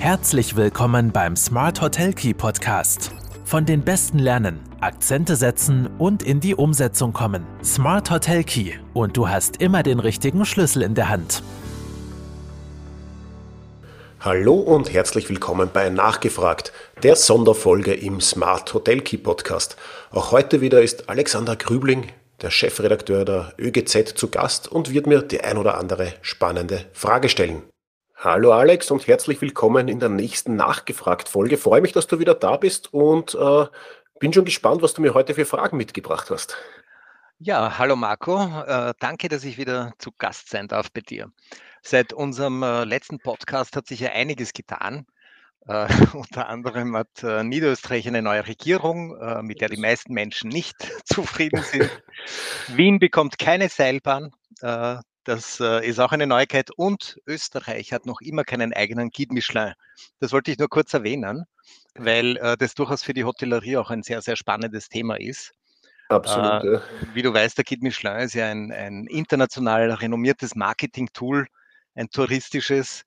Herzlich willkommen beim Smart Hotel Key Podcast. Von den Besten lernen, Akzente setzen und in die Umsetzung kommen. Smart Hotel Key und du hast immer den richtigen Schlüssel in der Hand. Hallo und herzlich willkommen bei Nachgefragt, der Sonderfolge im Smart Hotel Key Podcast. Auch heute wieder ist Alexander Grübling, der Chefredakteur der ÖGZ, zu Gast und wird mir die ein oder andere spannende Frage stellen. Hallo Alex und herzlich willkommen in der nächsten Nachgefragt-Folge. Freue mich, dass du wieder da bist und äh, bin schon gespannt, was du mir heute für Fragen mitgebracht hast. Ja, hallo Marco. Äh, danke, dass ich wieder zu Gast sein darf bei dir. Seit unserem äh, letzten Podcast hat sich ja einiges getan. Äh, unter anderem hat äh, Niederösterreich eine neue Regierung, äh, mit der die meisten Menschen nicht zufrieden sind. Wien bekommt keine Seilbahn. Das äh, ist auch eine Neuigkeit. Und Österreich hat noch immer keinen eigenen Guide Michelin. Das wollte ich nur kurz erwähnen, weil äh, das durchaus für die Hotellerie auch ein sehr, sehr spannendes Thema ist. Absolut. Äh, ja. Wie du weißt, der Guide Michelin ist ja ein, ein international renommiertes Marketing-Tool, ein touristisches.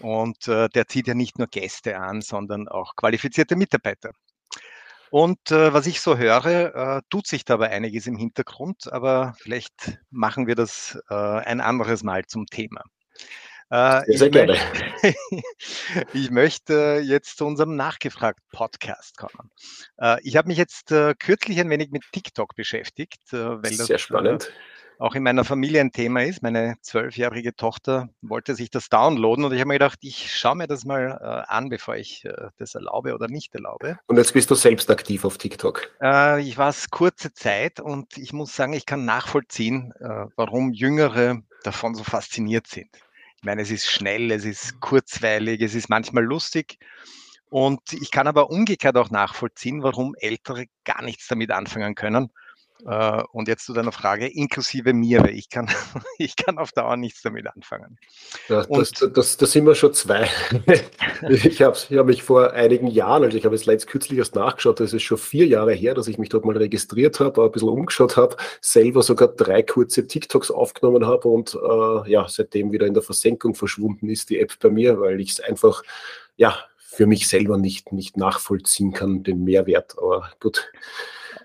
Und der zieht ja nicht nur Gäste an, sondern auch qualifizierte Mitarbeiter. Und äh, was ich so höre, äh, tut sich dabei einiges im Hintergrund, aber vielleicht machen wir das äh, ein anderes Mal zum Thema. Äh, sehr, sehr gerne. Möchte, ich möchte jetzt zu unserem Nachgefragt-Podcast kommen. Äh, ich habe mich jetzt äh, kürzlich ein wenig mit TikTok beschäftigt, weil das sehr spannend auch in meiner Familie ein Thema ist. Meine zwölfjährige Tochter wollte sich das downloaden und ich habe mir gedacht, ich schaue mir das mal äh, an, bevor ich äh, das erlaube oder nicht erlaube. Und jetzt bist du selbst aktiv auf TikTok? Äh, ich war es kurze Zeit und ich muss sagen, ich kann nachvollziehen, äh, warum Jüngere davon so fasziniert sind. Ich meine, es ist schnell, es ist kurzweilig, es ist manchmal lustig. Und ich kann aber umgekehrt auch nachvollziehen, warum Ältere gar nichts damit anfangen können äh, und jetzt zu deiner Frage, inklusive mir, weil ich kann, ich kann auf Dauer nichts damit anfangen. Ja, das, das, das, sind wir schon zwei. ich habe ich hab mich vor einigen Jahren, also ich habe es letzt kürzlich erst nachgeschaut, das ist schon vier Jahre her, dass ich mich dort mal registriert habe, ein bisschen umgeschaut habe, selber sogar drei kurze TikToks aufgenommen habe und äh, ja, seitdem wieder in der Versenkung verschwunden ist die App bei mir, weil ich es einfach, ja, für mich selber nicht, nicht nachvollziehen kann, den Mehrwert. Aber gut,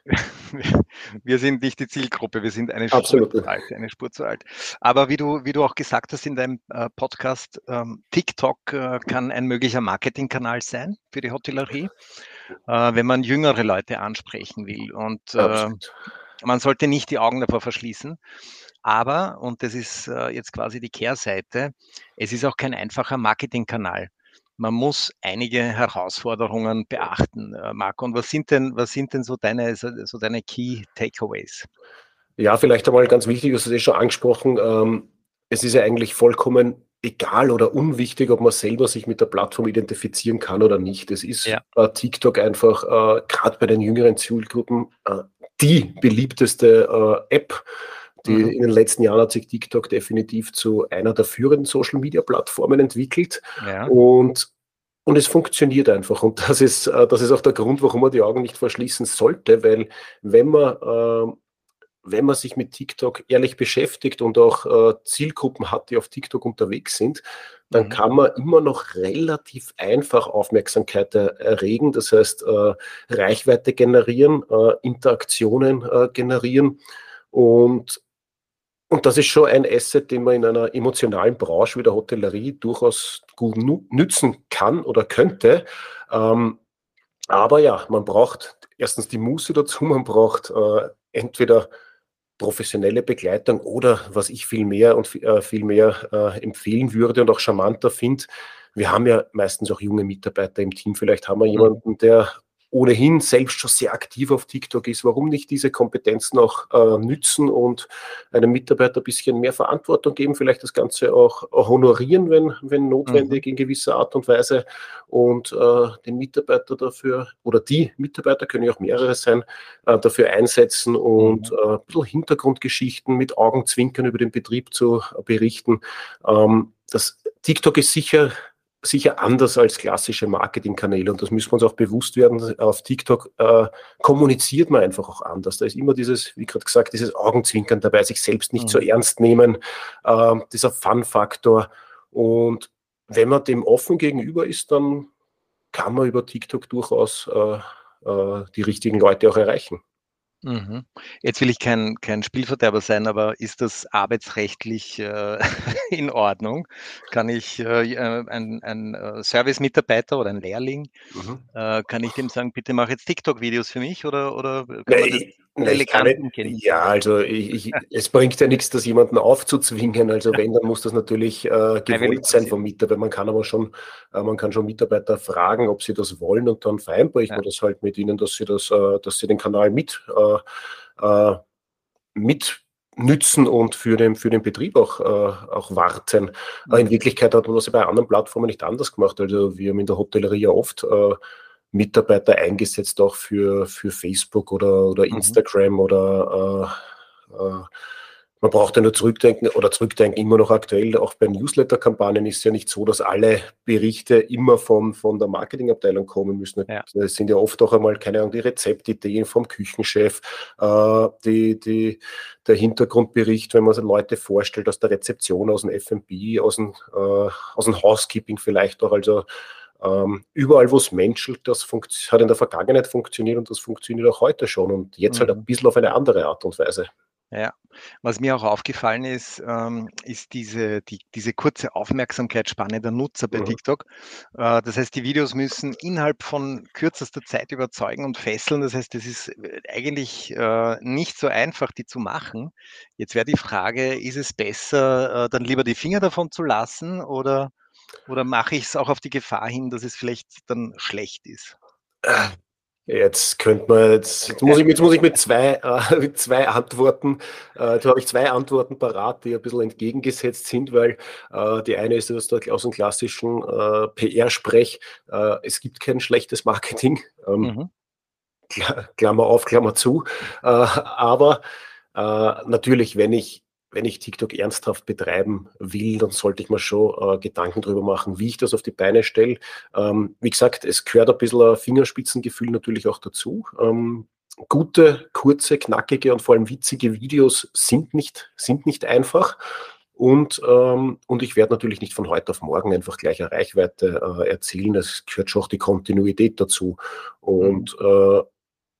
wir sind nicht die Zielgruppe, wir sind eine Spur zu alt, eine Spur zu alt. Aber wie du, wie du auch gesagt hast in deinem äh, Podcast, ähm, TikTok äh, kann ein möglicher Marketingkanal sein für die Hotellerie, äh, wenn man jüngere Leute ansprechen will. Und äh, man sollte nicht die Augen davor verschließen. Aber, und das ist jetzt quasi die Kehrseite, es ist auch kein einfacher Marketingkanal man muss einige Herausforderungen beachten, äh, Marco. Und was sind denn, was sind denn so deine, so, deine Key Takeaways? Ja, vielleicht einmal ganz wichtig, das hast du eh schon angesprochen. Ähm, es ist ja eigentlich vollkommen egal oder unwichtig, ob man selber sich mit der Plattform identifizieren kann oder nicht. Es ist ja. äh, TikTok einfach äh, gerade bei den jüngeren Zielgruppen äh, die beliebteste äh, App die, mhm. In den letzten Jahren hat sich TikTok definitiv zu einer der führenden Social-Media-Plattformen entwickelt. Ja. Und und es funktioniert einfach. Und das ist, äh, das ist auch der Grund, warum man die Augen nicht verschließen sollte, weil wenn man, äh, wenn man sich mit TikTok ehrlich beschäftigt und auch äh, Zielgruppen hat, die auf TikTok unterwegs sind, dann mhm. kann man immer noch relativ einfach Aufmerksamkeit erregen. Das heißt, Reichweite generieren, Interaktionen generieren. Und und das ist schon ein Asset, den man in einer emotionalen Branche wie der Hotellerie durchaus gut nützen kann oder könnte. Ähm, aber ja, man braucht erstens die Muße dazu, man braucht äh, entweder professionelle Begleitung oder was ich viel mehr und äh, viel mehr äh, empfehlen würde und auch charmanter finde, wir haben ja meistens auch junge Mitarbeiter im Team. Vielleicht haben wir mhm. jemanden, der ohnehin selbst schon sehr aktiv auf TikTok ist, warum nicht diese Kompetenzen auch äh, nützen und einem Mitarbeiter ein bisschen mehr Verantwortung geben, vielleicht das Ganze auch honorieren, wenn, wenn notwendig mhm. in gewisser Art und Weise und äh, den Mitarbeiter dafür oder die Mitarbeiter können ja auch mehrere sein, äh, dafür einsetzen und mhm. äh, ein bisschen Hintergrundgeschichten mit Augenzwinkern über den Betrieb zu berichten. Ähm, das TikTok ist sicher sicher anders als klassische Marketingkanäle und das müssen wir uns auch bewusst werden. Auf TikTok äh, kommuniziert man einfach auch anders. Da ist immer dieses, wie gerade gesagt, dieses Augenzwinkern dabei, sich selbst nicht mhm. so ernst nehmen, äh, dieser Fun-Faktor und wenn man dem offen gegenüber ist, dann kann man über TikTok durchaus äh, äh, die richtigen Leute auch erreichen. Mhm. Jetzt will ich kein, kein Spielverderber sein, aber ist das arbeitsrechtlich äh, in Ordnung? Kann ich äh, äh ein, ein äh, Service-Mitarbeiter oder ein Lehrling, mhm. äh, kann ich dem sagen, bitte mach jetzt TikTok-Videos für mich oder, oder kann man das eleganten kennen. Ja, also ich, ich, es bringt ja nichts, das jemanden aufzuzwingen. Also wenn, dann muss das natürlich äh, gewollt sein vom Mitarbeiter. Man kann aber schon, äh, man kann schon Mitarbeiter fragen, ob sie das wollen und dann vereinbare ich ja. mir das halt mit ihnen, dass sie das, äh, dass sie den Kanal mit, äh, äh mit nützen und für den, für den Betrieb auch, äh, auch warten. Mhm. In Wirklichkeit hat man das ja bei anderen Plattformen nicht anders gemacht. Also wir haben in der Hotellerie ja oft äh, Mitarbeiter eingesetzt, auch für, für Facebook oder, oder mhm. Instagram mhm. oder äh, äh, man braucht ja nur zurückdenken oder zurückdenken immer noch aktuell. Auch bei Newsletter-Kampagnen ist es ja nicht so, dass alle Berichte immer von, von der Marketingabteilung kommen müssen. Ja. Es sind ja oft auch einmal, keine Ahnung, die Rezeptideen vom Küchenchef, äh, die, die, der Hintergrundbericht, wenn man so Leute vorstellt aus der Rezeption, aus dem FB, aus dem, äh, aus dem Housekeeping vielleicht auch. Also ähm, überall, wo es menschelt, das hat in der Vergangenheit funktioniert und das funktioniert auch heute schon und jetzt mhm. halt ein mhm. bisschen auf eine andere Art und Weise. Ja, was mir auch aufgefallen ist, ähm, ist diese, die, diese kurze Aufmerksamkeitsspanne der Nutzer bei mhm. TikTok. Äh, das heißt, die Videos müssen innerhalb von kürzester Zeit überzeugen und fesseln. Das heißt, es ist äh, eigentlich äh, nicht so einfach, die zu machen. Jetzt wäre die Frage, ist es besser, äh, dann lieber die Finger davon zu lassen oder oder mache ich es auch auf die Gefahr hin, dass es vielleicht dann schlecht ist? Jetzt könnte man, jetzt, jetzt, muss, ich, jetzt muss ich mit zwei, äh, mit zwei Antworten, äh, jetzt habe ich zwei Antworten parat, die ein bisschen entgegengesetzt sind, weil äh, die eine ist der, aus dem klassischen äh, PR-Sprech, äh, es gibt kein schlechtes Marketing, ähm, mhm. Klammer auf, Klammer zu, äh, aber natürlich, wenn ich wenn ich TikTok ernsthaft betreiben will, dann sollte ich mir schon äh, Gedanken darüber machen, wie ich das auf die Beine stelle. Ähm, wie gesagt, es gehört ein bisschen ein Fingerspitzengefühl natürlich auch dazu. Ähm, gute, kurze, knackige und vor allem witzige Videos sind nicht, sind nicht einfach. Und, ähm, und ich werde natürlich nicht von heute auf morgen einfach gleich eine Reichweite äh, erzielen. Es gehört schon auch die Kontinuität dazu. Und mhm. äh,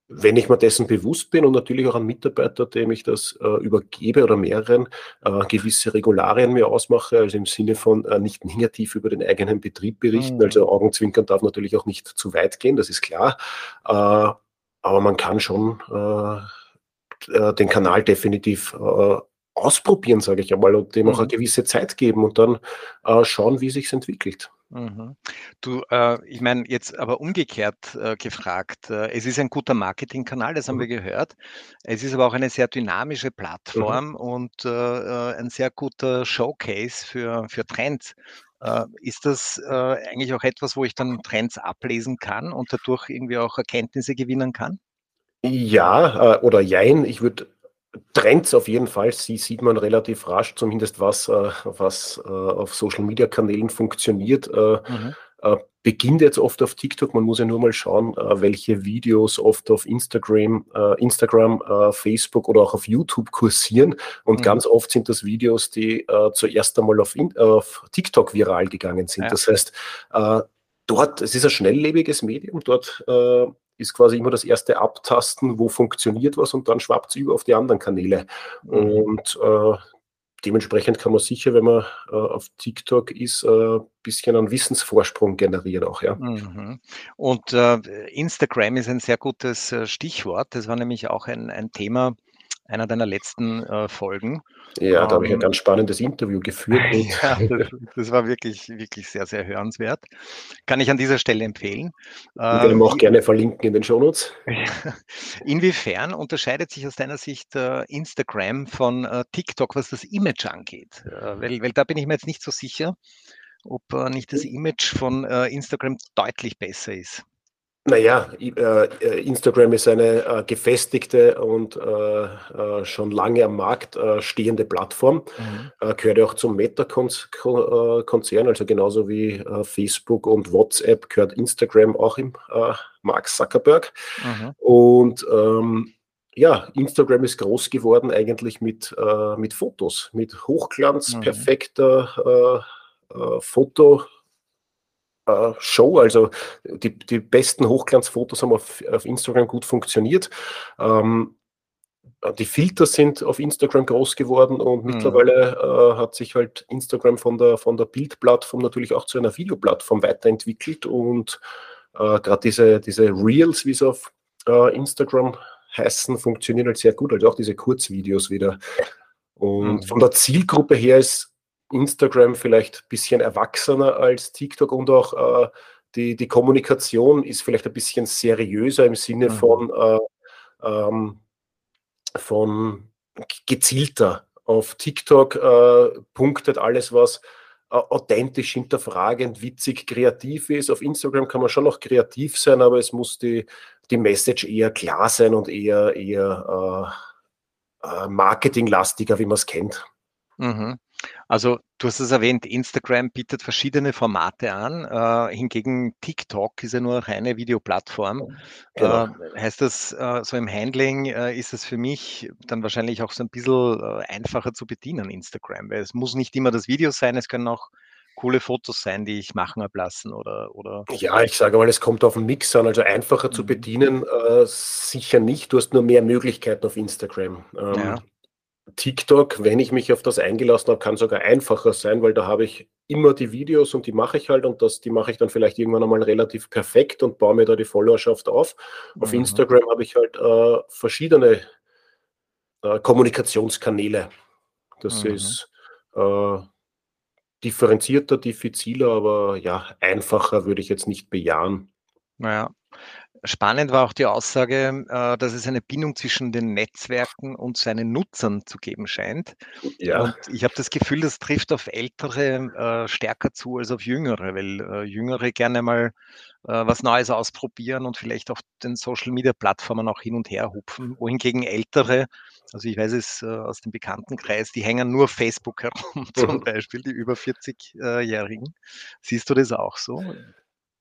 wenn ich mir dessen bewusst bin und natürlich auch an Mitarbeiter, dem ich das äh, übergebe oder mehreren, äh, gewisse Regularien mir ausmache, also im Sinne von äh, nicht negativ über den eigenen Betrieb berichten, mhm. also Augenzwinkern darf natürlich auch nicht zu weit gehen, das ist klar, äh, aber man kann schon äh, äh, den Kanal definitiv ausprobieren, sage ich einmal, und dem mhm. auch eine mhm. gewisse Zeit geben und dann schauen, wie sich entwickelt. Mhm. Du, äh, ich meine, jetzt aber umgekehrt äh, gefragt, äh, es ist ein guter Marketingkanal, das haben mhm. wir gehört. Es ist aber auch eine sehr dynamische. Plattform mhm. und äh, äh, ein sehr guter Showcase für, für Trends. Äh, ist das eigentlich auch etwas, wo ich dann Trends ablesen kann und dadurch irgendwie auch Erkenntnisse gewinnen kann? Ja, oder jein. Ich würde Trends auf jeden Fall, sie sieht man relativ rasch, zumindest was, äh, was äh, auf Social Media Kanälen funktioniert. Äh, mhm. beginnt jetzt oft auf TikTok. Man muss ja nur mal schauen, welche Videos oft auf Instagram, Instagram, Facebook oder auch auf YouTube kursieren. Und mhm. ganz oft sind das Videos, die zuerst einmal auf, auf TikTok viral gegangen sind. Ja. Das heißt, dort, es ist ein schnelllebiges Medium, dort ist quasi immer das erste Abtasten, wo funktioniert was und dann schwappt es über auf die anderen Kanäle. Mhm. Und äh, dementsprechend kann man sicher, wenn man äh, auf TikTok ist, ein äh, bisschen einen Wissensvorsprung generieren auch, ja. Mhm. Und äh, Instagram ist ein sehr gutes äh, Stichwort. Das war nämlich auch ein, ein Thema, einer deiner letzten äh, Folgen. Ja, da habe ich ein ähm, ganz spannendes Interview geführt. ja, das, das, war wirklich, wirklich sehr, sehr hörenswert. Kann ich an dieser Stelle empfehlen. Ich werde ähm, auch gerne verlinken in den Shownotes. Inwiefern unterscheidet sich aus deiner Sicht äh, Instagram von äh, TikTok, was das Image angeht? Äh, weil, weil da bin ich mir jetzt nicht so sicher, ob äh, nicht das Image von äh, Instagram deutlich besser ist. Naja, äh, Instagram ist eine äh, gefestigte und äh, schon lange am Markt stehende Plattform. Mhm. gehört ja auch zum Meta-Konzern, also genauso wie Facebook und WhatsApp gehört Instagram auch im Mark Zuckerberg. Mhm. Und ähm, ja, Instagram ist groß geworden eigentlich mit, mit Fotos, mit Hochglanz, mhm. perfekter äh, Foto äh, Show. Also die, die besten Hochglanzfotos haben auf, auf Instagram gut funktioniert. Ähm, die Filter sind auf Instagram groß geworden und mhm. mittlerweile äh, hat sich halt Instagram von der, von der Bildplattform natürlich auch zu einer Videoplattform weiterentwickelt und äh, gerade diese, diese Reels, wie es auf äh, Instagram heißen, funktionieren halt sehr gut, also auch diese Kurzvideos wieder. Und mhm. von der Zielgruppe her ist Instagram vielleicht ein bisschen erwachsener als TikTok und auch äh, die, die Kommunikation ist vielleicht ein bisschen seriöser im Sinne mhm. von, äh, ähm, von gezielter. Auf TikTok äh, punktet alles, was äh, authentisch, hinterfragend, witzig, kreativ ist. Auf Instagram kann man schon noch kreativ sein, aber es muss die, die Message eher klar sein und eher, eher äh, äh marketinglastiger, wie man es kennt. Mhm. Also du hast es erwähnt, Instagram bietet verschiedene Formate an. Äh, hingegen TikTok ist ja nur eine reine Videoplattform. Genau. Äh, heißt das, äh, so im Handling äh, ist es für mich dann wahrscheinlich auch so ein bisschen äh, einfacher zu bedienen, Instagram, weil es muss nicht immer das Video sein, es können auch coole Fotos sein, die ich machen ablassen oder, oder. Ja, ich sage mal, es kommt auf den Mix an. Also einfacher mhm. zu bedienen, äh, sicher nicht. Du hast nur mehr Möglichkeiten auf Instagram. Ähm, ja. TikTok, wenn ich mich auf das eingelassen habe, kann sogar einfacher sein, weil da habe ich immer die Videos und die mache ich halt und das, die mache ich dann vielleicht irgendwann einmal relativ perfekt und baue mir da die Followerschaft auf. Auf mhm. Instagram habe ich halt äh, verschiedene äh, Kommunikationskanäle. Das mhm. ist äh, differenzierter, diffiziler, aber ja, einfacher würde ich jetzt nicht bejahen. Naja, Spannend war auch die Aussage, äh, dass es eine Bindung zwischen den Netzwerken und seinen Nutzern zu geben scheint. Ja. Und ich habe das Gefühl, das trifft auf Ältere äh, stärker zu als auf Jüngere, weil äh, Jüngere gerne mal was Neues ausprobieren und vielleicht auf den Social-Media-Plattformen auch hin und her hupfen, wohingegen Ältere, also ich weiß es aus dem Bekanntenkreis, die hängen nur Facebook herum, zum mhm. Beispiel, die über 40-Jährigen. Siehst du das auch so?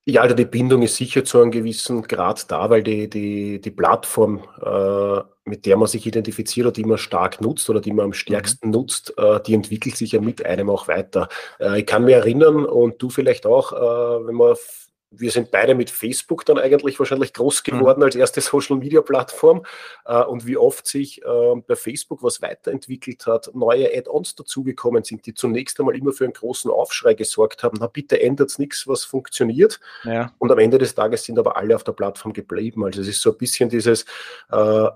Ja, also die Bindung ist sicher zu einem gewissen Grad da, weil die, die, die Plattform, äh, mit der man sich identifiziert oder die man stark nutzt oder die man am mhm. stärksten nutzt, äh, die entwickelt sich ja mit einem auch weiter. Äh, ich kann mich erinnern und du vielleicht auch, äh, wenn man wir sind beide mit Facebook dann eigentlich wahrscheinlich groß mhm. geworden mhm. als erste Social-Media-Plattform äh, und wie oft sich äh, bei Facebook was weiterentwickelt hat, neue Add-ons dazugekommen sind, die zunächst einmal immer für einen großen Aufschrei gesorgt haben. Na bitte ändert es nichts, was funktioniert. Ja. Und am Ende des Tages sind aber alle auf der Plattform geblieben. Also es ist so ein bisschen dieses äh,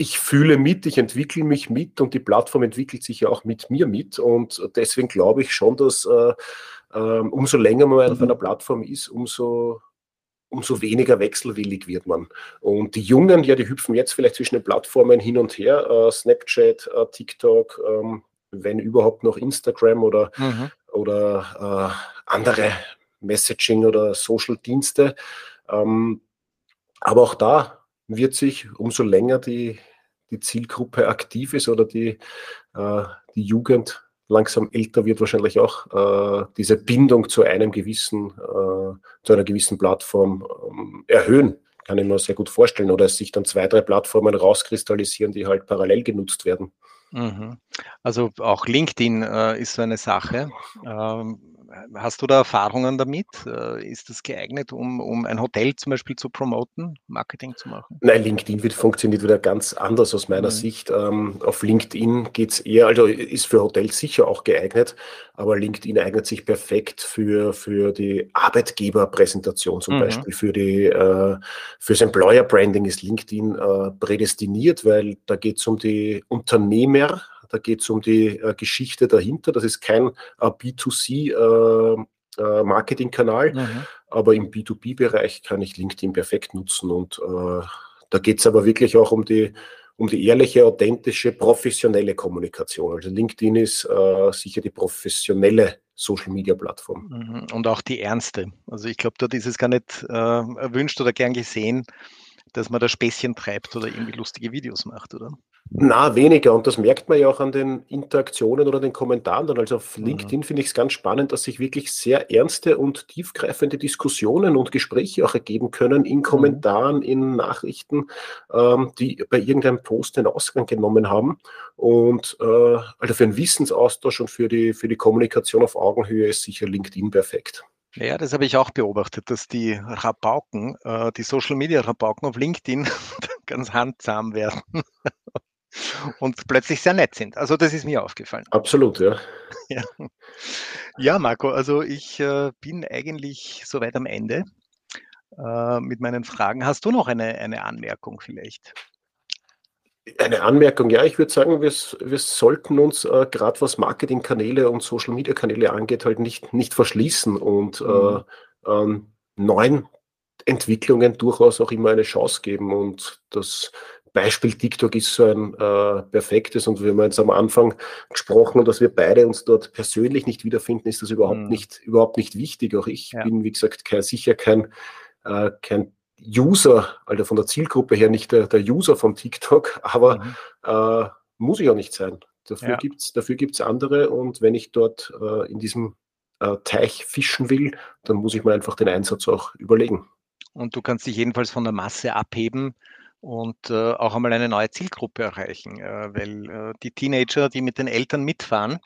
ich fühle mit, ich entwickle mich mit und die Plattform entwickelt sich ja auch mit mir mit. Und deswegen glaube ich schon, dass äh, ähm, umso länger man mhm. auf einer Plattform ist, umso, umso weniger wechselwillig wird man. Und die Jungen, ja, die hüpfen jetzt vielleicht zwischen den Plattformen hin und her, äh, Snapchat, äh, TikTok, ähm, wenn überhaupt noch Instagram oder, mhm. oder äh, andere Messaging- oder Social-Dienste. Ähm, aber auch da wird sich, umso länger die, die Zielgruppe aktiv ist oder die, äh, die Jugend langsam älter wird, wahrscheinlich auch äh, diese Bindung zu einem gewissen, äh, zu einer gewissen Plattform ähm, erhöhen. Kann ich mir sehr gut vorstellen. Oder es sich dann zwei, drei Plattformen rauskristallisieren, die halt parallel genutzt werden. Mhm. Also auch LinkedIn äh, ist so eine Sache. Ähm, Hast du da Erfahrungen damit? Äh, ist das geeignet, um, um ein Hotel zum Beispiel zu promoten, Marketing zu machen? Nein, LinkedIn wird, funktioniert wieder ganz anders aus meiner mhm. Sicht. Ähm, auf LinkedIn geht es eher, also ist für Hotels sicher auch geeignet, aber LinkedIn eignet sich perfekt für, für die Arbeitgeberpräsentation zum mhm. Beispiel. Für die, äh, fürs Employer Branding ist LinkedIn äh, prädestiniert, weil da geht es um die Unternehmer, da geht es um die äh, Geschichte dahinter. Das ist kein äh, B2C-Marketing-Kanal, äh, mhm. aber im B2B-Bereich kann ich LinkedIn perfekt nutzen. Und äh, da geht es aber wirklich auch um die, um die ehrliche, authentische, professionelle Kommunikation. Also LinkedIn ist äh, sicher die professionelle Social Media Plattform. Mhm. Und auch die ernste. Also ich glaube, dort ist es gar nicht äh, erwünscht oder gern gesehen, dass man da Späßchen treibt oder irgendwie lustige Videos macht, oder? Na, weniger. Und das merkt man ja auch an den Interaktionen oder den Kommentaren dann. Also auf mhm. LinkedIn finde ich es ganz spannend, dass sich wirklich sehr ernste und tiefgreifende Diskussionen und Gespräche auch ergeben können in mhm. Kommentaren, in Nachrichten, ähm, die bei irgendeinem Post den Ausgang genommen haben. Und äh, also für einen Wissensaustausch und für die, für die Kommunikation auf Augenhöhe ist sicher LinkedIn perfekt. Ja, das habe ich auch beobachtet, dass die Rabauken, äh, die Social Media Rabauken auf LinkedIn ganz handsam werden und plötzlich sehr nett sind. Also das ist mir aufgefallen. Absolut, ja. ja. ja, Marco, also ich äh, bin eigentlich soweit am Ende äh, mit meinen Fragen. Hast du noch eine, eine Anmerkung vielleicht? Eine Anmerkung, ja, ich würde sagen, wir, wir sollten uns äh, gerade was Marketingkanäle und Social Media Kanäle angeht, halt nicht, nicht verschließen und mhm. äh, ähm, neuen Entwicklungen durchaus auch immer eine Chance geben. Und das Beispiel TikTok ist so ein äh, perfektes und wir haben jetzt am Anfang gesprochen, dass wir beide uns dort persönlich nicht wiederfinden, ist das überhaupt mhm. nicht überhaupt nicht wichtig. Auch ich ja. bin, wie gesagt, kein, sicher kein, äh, kein User, also von der Zielgruppe her nicht der, der User von TikTok, aber mhm. äh, muss ich auch nicht sein. Dafür ja. gibt es dafür gibt's andere und wenn ich dort äh, in diesem äh, Teich fischen will, dann muss ich mir einfach den Einsatz auch überlegen. Und du kannst dich jedenfalls von der Masse abheben und äh, auch einmal eine neue Zielgruppe erreichen, äh, weil äh, die Teenager, die mit den Eltern mitfahren,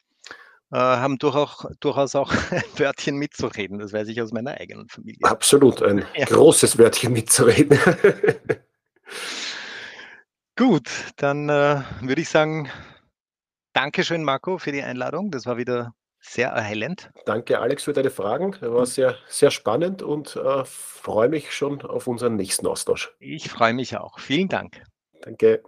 haben durchaus, durchaus auch ein Wörtchen mitzureden. Das weiß ich aus meiner eigenen Familie. Absolut, ein ja. großes Wörtchen mitzureden. Gut, dann äh, würde ich sagen, Dankeschön, Marco, für die Einladung. Das war wieder sehr erhellend. Danke, Alex, für deine Fragen. Das war sehr, sehr spannend und äh, freue mich schon auf unseren nächsten Austausch. Ich freue mich auch. Vielen Dank. Danke.